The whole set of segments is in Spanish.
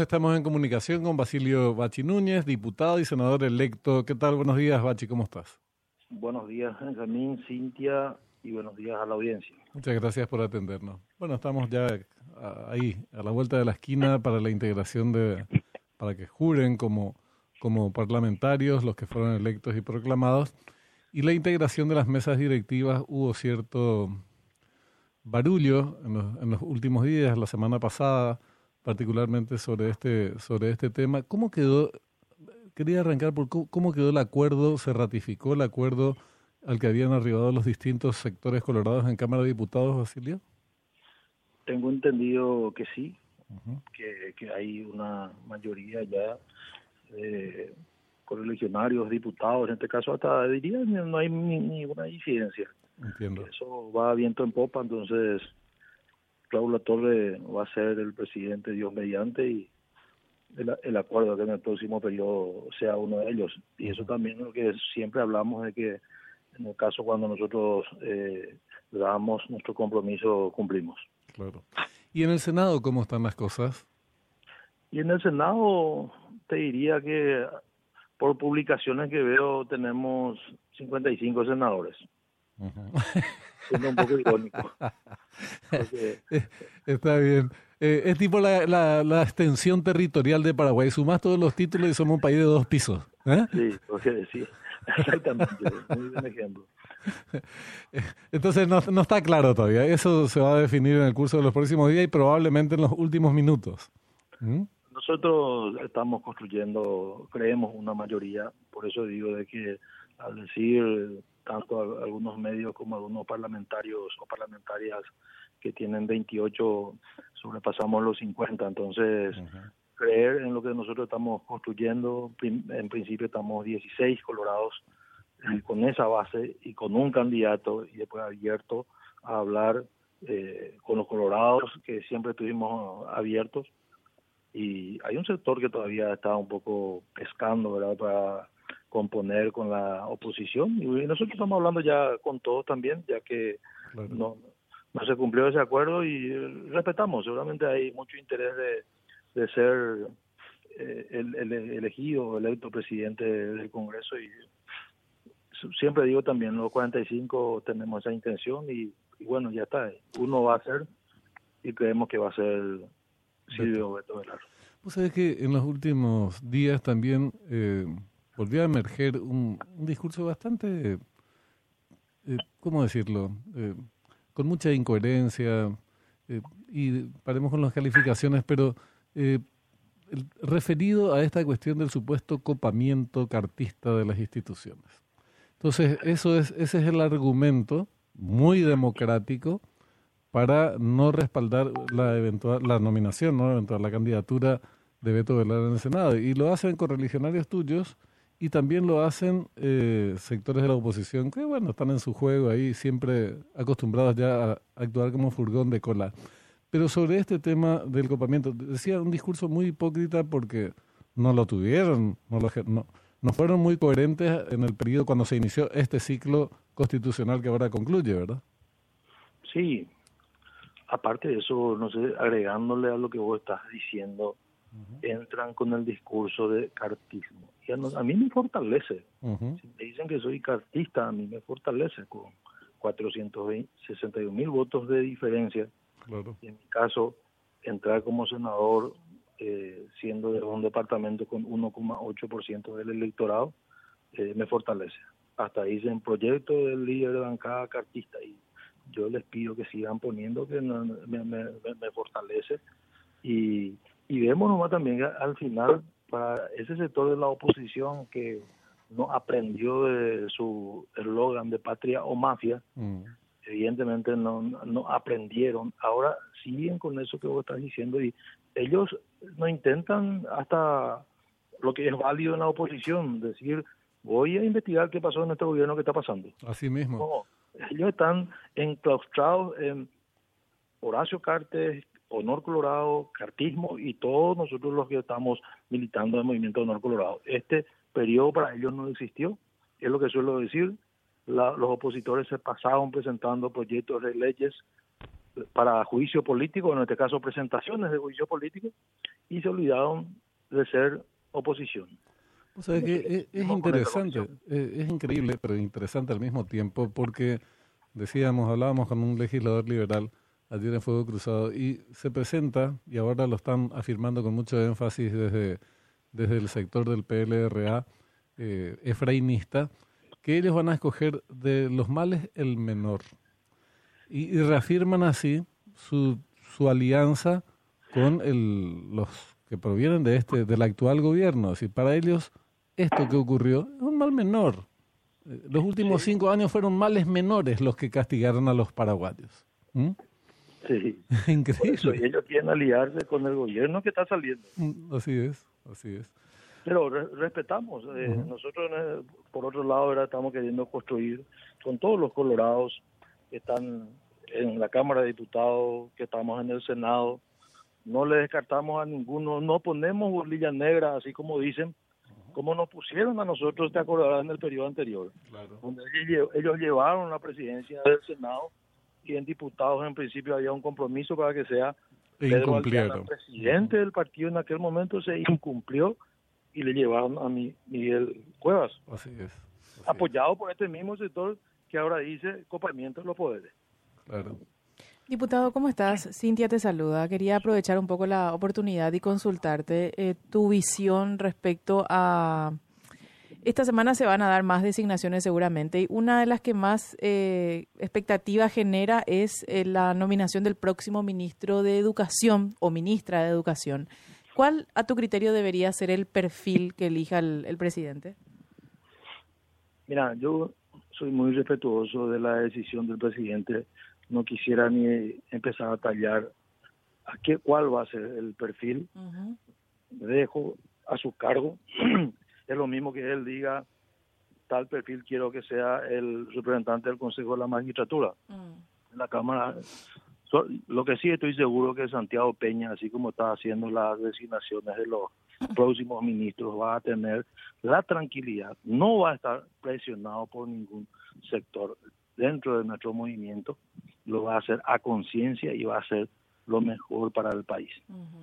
Estamos en comunicación con Basilio Bachi Núñez, diputado y senador electo. ¿Qué tal? Buenos días, Bachi, ¿cómo estás? Buenos días, Benjamín, Cintia, y buenos días a la audiencia. Muchas gracias por atendernos. Bueno, estamos ya ahí, a la vuelta de la esquina para la integración de, para que juren como, como parlamentarios los que fueron electos y proclamados. Y la integración de las mesas directivas hubo cierto barullo en los, en los últimos días, la semana pasada particularmente sobre este, sobre este tema. ¿Cómo quedó? Quería arrancar por cómo quedó el acuerdo, se ratificó el acuerdo al que habían arribado los distintos sectores colorados en Cámara de Diputados, Basilio. Tengo entendido que sí, que, que, hay una mayoría ya de correligionarios, diputados, en este caso hasta diría no hay ninguna disidencia. Entiendo. Eso va viento en popa, entonces Raúl Torre va a ser el presidente Dios mediante y el, acuerdo que en el próximo periodo sea uno de ellos. Y eso también es lo que siempre hablamos de que en el caso cuando nosotros eh, damos nuestro compromiso, cumplimos. Claro. ¿Y en el Senado cómo están las cosas? Y en el Senado te diría que por publicaciones que veo tenemos 55 senadores. Siendo un poco irónico. Está bien. Eh, es tipo la, la, extensión territorial de Paraguay. Sumas todos los títulos y somos un país de dos pisos. ¿eh? Sí, sí, exactamente. Muy buen ejemplo. Entonces no, no, está claro todavía. Eso se va a definir en el curso de los próximos días y probablemente en los últimos minutos. ¿Mm? Nosotros estamos construyendo, creemos una mayoría, por eso digo de que al decir tanto algunos medios como algunos parlamentarios o parlamentarias que tienen 28, sobrepasamos los 50. Entonces, creer en lo que nosotros estamos construyendo, en principio estamos 16 colorados eh, con esa base y con un candidato y después abierto a hablar eh, con los colorados que siempre estuvimos abiertos. Y hay un sector que todavía está un poco pescando verdad para componer con la oposición. Y nosotros estamos hablando ya con todos también ya que no no se cumplió ese acuerdo y respetamos. Seguramente hay mucho interés de, de ser eh, el, el, elegido electo presidente del Congreso y siempre digo también los 45 tenemos esa intención y, bueno ya está. Uno va a ser y creemos que va a ser Silvio Beto Velar. Vos sabés que en los últimos días también eh, volvió a emerger un, discurso bastante, eh, ¿cómo decirlo?, eh, con mucha incoherencia, eh, y paremos con las calificaciones, pero referido a esta cuestión del supuesto copamiento cartista de las instituciones. Entonces, eso es, ese es el argumento muy democrático para no respaldar la eventual la nominación, no la candidatura de Beto Velar en el Senado. Y lo hacen con religionarios tuyos y también lo hacen eh, sectores de la oposición que, bueno, están en su juego ahí, siempre acostumbrados ya a actuar como furgón de cola. Pero sobre este tema del copamiento, decía un discurso muy hipócrita porque no lo tuvieron, no, lo, no, no fueron muy coherentes en el periodo cuando se inició este ciclo constitucional que ahora concluye, ¿verdad? Sí, aparte de eso, no sé, agregándole a lo que vos estás diciendo, entran con el discurso de cartismo. A, mí me fortalece. Si me dicen que soy cartista, a mí me fortalece con 461 mil votos de diferencia. Y en mi caso, entrar como senador eh, siendo de un departamento con 1,8% del electorado, eh, me fortalece. Hasta ahí en proyecto del líder de bancada cartista y yo les pido que sigan poniendo que me, me, me, fortalece y y vemos nomás también al final para ese sector de la oposición que no aprendió de su eslogan de patria o mafia, mm. evidentemente no, no aprendieron. Ahora siguen con eso que vos estás diciendo y ellos no intentan hasta lo que es válido en la oposición, decir, voy a investigar qué pasó en este gobierno, qué está pasando. Así mismo. ellos están enclaustrados en Horacio Cartes, Honor Colorado, Cartismo y todos nosotros los que estamos militando en el movimiento Honor Colorado. Este periodo para ellos no existió, es lo que suelo decir. los opositores se pasaron presentando proyectos de leyes para juicio político, en este caso presentaciones de juicio político, y se olvidaron de ser oposición. O sea, que es, interesante, es, increíble, pero interesante al mismo tiempo, porque decíamos, hablábamos con un legislador liberal ayer en Fuego Cruzado y se presenta, y ahora lo están afirmando con mucho énfasis desde, desde el sector del PLRA eh, efrainista, que ellos van a escoger de los males el menor. Y, reafirman así su, su alianza con el, los que provienen de este del actual gobierno. Es para ellos esto que ocurrió es un mal menor. Eh, los últimos cinco años fueron males menores los que castigaron a los paraguayos. ¿Mm? Sí. Increíble. ellos quieren aliarse con el gobierno que está saliendo. Mm, así es, así es. Pero respetamos. Eh, nosotros, eh, por otro lado, ahora estamos queriendo construir con todos los colorados que están en la Cámara de Diputados, que estamos en el Senado. No le descartamos a ninguno, no ponemos bolilla negra, así como dicen, como nos pusieron a nosotros, te acordarás, en el periodo anterior, donde ellos, llevaron la presidencia del Senado y en diputados en principio había un compromiso para que sea Pedro presidente del partido en aquel momento se incumplió y le llevaron a Miguel Cuevas. Así es. apoyado por este mismo sector que ahora dice copamiento de los poderes. Claro. Diputado, ¿cómo estás? Cintia te saluda. Quería aprovechar un poco la oportunidad y consultarte eh, tu visión respecto a... Esta semana se van a dar más designaciones seguramente y una de las que más eh, expectativa genera es eh, la nominación del próximo ministro de Educación o ministra de Educación. ¿Cuál, a tu criterio, debería ser el perfil que elija el, el presidente? Mira, yo soy muy respetuoso de la decisión del presidente no quisiera ni empezar a tallar a qué cuál va a ser el perfil. dejo a su cargo. es lo mismo que él diga tal perfil quiero que sea el representante del Consejo de la Magistratura. Mm. En la Cámara lo que sí estoy seguro que Santiago Peña, así como está haciendo las designaciones de los próximos ministros, va a tener la tranquilidad, no va a estar presionado por ningún sector dentro de nuestro movimiento, lo va a hacer a conciencia y va a hacer lo mejor para el país.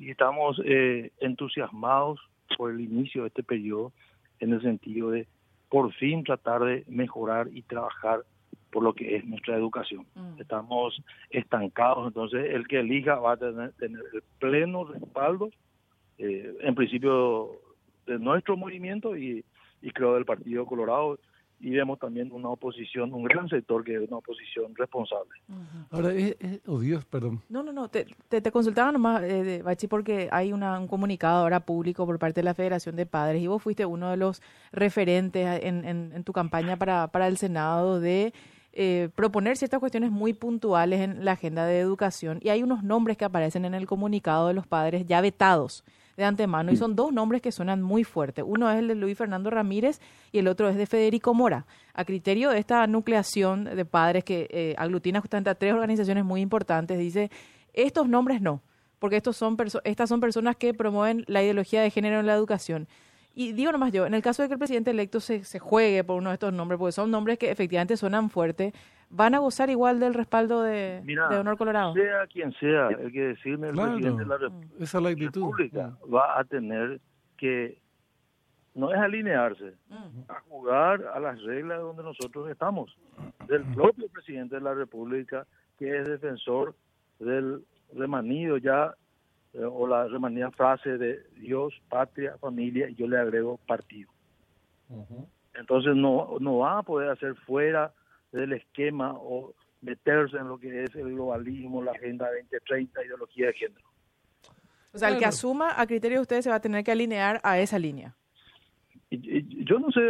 Y estamos eh, entusiasmados por el inicio de este periodo en el sentido de por fin tratar de mejorar y trabajar por lo que es nuestra educación. Estamos estancados, entonces el que elija va a tener, tener el pleno respaldo, eh, en principio, de nuestro movimiento y, y creo del Partido Colorado y vemos también una oposición, un gran sector que es una oposición responsable. Ahora, es, oh Dios, perdón. No, no, no, te, te, consultaba nomás, eh, Bachi, porque hay una, un comunicado ahora público por parte de la Federación de Padres y vos fuiste uno de los referentes en, en, tu campaña para, para el Senado de eh, proponer ciertas cuestiones muy puntuales en la agenda de educación y hay unos nombres que aparecen en el comunicado de los padres ya vetados de antemano y son dos nombres que suenan muy fuerte. Uno es el de Luis Fernando Ramírez y el otro es de Federico Mora. A criterio de esta nucleación de padres que eh, aglutina justamente a tres organizaciones muy importantes, dice, estos nombres no, porque estos son estas son personas que promueven la ideología de género en la educación. Y digo nomás yo, en el caso de que el presidente electo se, se juegue por uno de estos nombres, porque son nombres que efectivamente suenan fuerte, ¿van a gozar igual del respaldo de, Honor Colorado? Sea quien sea, el que decirme el presidente de la, República va a tener que, no es alinearse, mm. a jugar a las reglas donde nosotros estamos. Del propio presidente de la República, que es defensor del remanido ya, o la remanida frase de Dios, patria, familia, y yo le agrego partido. Entonces no, no va a poder hacer fuera del esquema o meterse en lo que es el globalismo, la Agenda 2030, ideología de género. O sea, el que asuma a criterio de ustedes se va a tener que alinear a esa línea. yo no sé,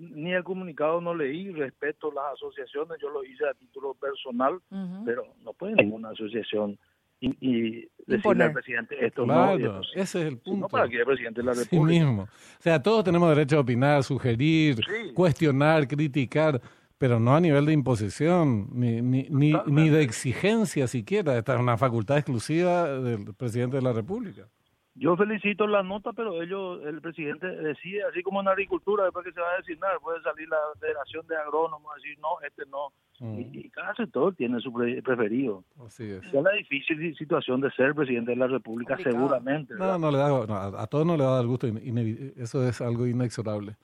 ni el comunicado no leí, respeto las asociaciones, yo lo hice a título personal, pero no puede ninguna asociación y, decirle al presidente esto no. ese es el punto. No para que el presidente de la República. mismo. O sea, todos tenemos derecho a opinar, sugerir, cuestionar, criticar pero no a nivel de imposición ni, ni, ni, de exigencia siquiera. Esta es una facultad exclusiva del presidente de la República. Yo felicito la nota, pero ellos, el presidente decide, así como en agricultura, después que se va a designar, puede salir la Federación de Agrónomos y decir, no, este no. Y, cada sector tiene su preferido. Así es. Es la difícil situación de ser presidente de la República, seguramente. No, no le da, a todos no le va a dar gusto, eso es algo inexorable.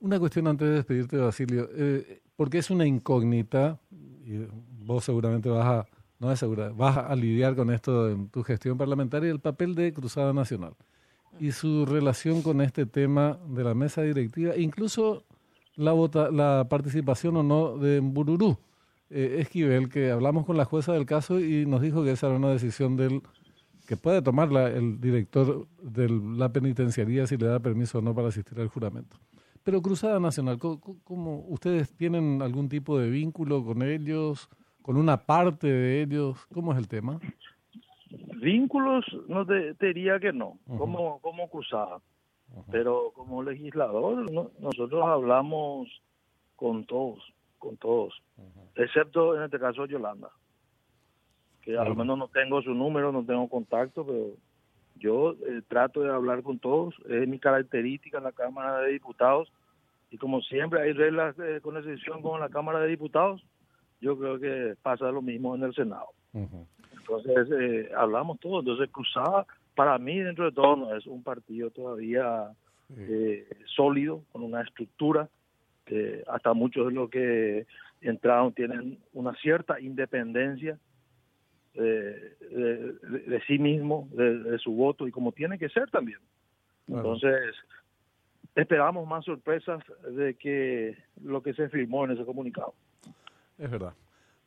Una cuestión antes de despedirte, Basilio, eh, porque es una incógnita, y vos seguramente vas a no es segura, vas a lidiar con esto en tu gestión parlamentaria, el papel de Cruzada Nacional y su relación con este tema de la mesa directiva, incluso la, la participación o no de Bururú. Eh, Esquivel, que hablamos con la jueza del caso y nos dijo que esa era una decisión del que puede tomar el director de la penitenciaría si le da permiso o no para asistir al juramento. Pero Cruzada Nacional, ¿cómo, ustedes tienen algún tipo de vínculo con ellos? Con una parte de ellos? ¿Cómo es el tema? Vínculos, no te, diría que no, como, como cruzada. Pero como legislador, nosotros hablamos con todos, con todos, excepto en este caso Yolanda, que al menos no tengo su número, no tengo contacto, pero yo eh, trato de hablar con todos, es mi característica en la Cámara de Diputados, y como siempre hay reglas eh, con excepción con la Cámara de Diputados, yo creo que pasa lo mismo en el Senado. Entonces, eh, hablamos todos. Entonces, Cruzada, para mí, dentro de todo, no es un partido todavía eh, sólido, con una estructura, que hasta muchos de los que entraron tienen una cierta independencia de, de, sí mismo, de, su voto, y como tiene que ser también. Entonces, esperamos más sorpresas de que lo que se firmó en ese comunicado. Es verdad.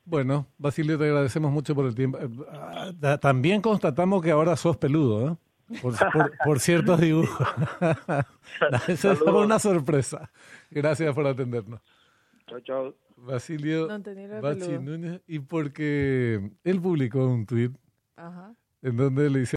Bueno, Basilio, te agradecemos mucho por el tiempo. Eh, ah, también constatamos que ahora sos peludo, ¿eh? Por, ciertos dibujos. Eso es una sorpresa. Gracias por atendernos. Chao, chao. Basilio Bachi Núñez. Y porque él publicó un tweet en donde le dice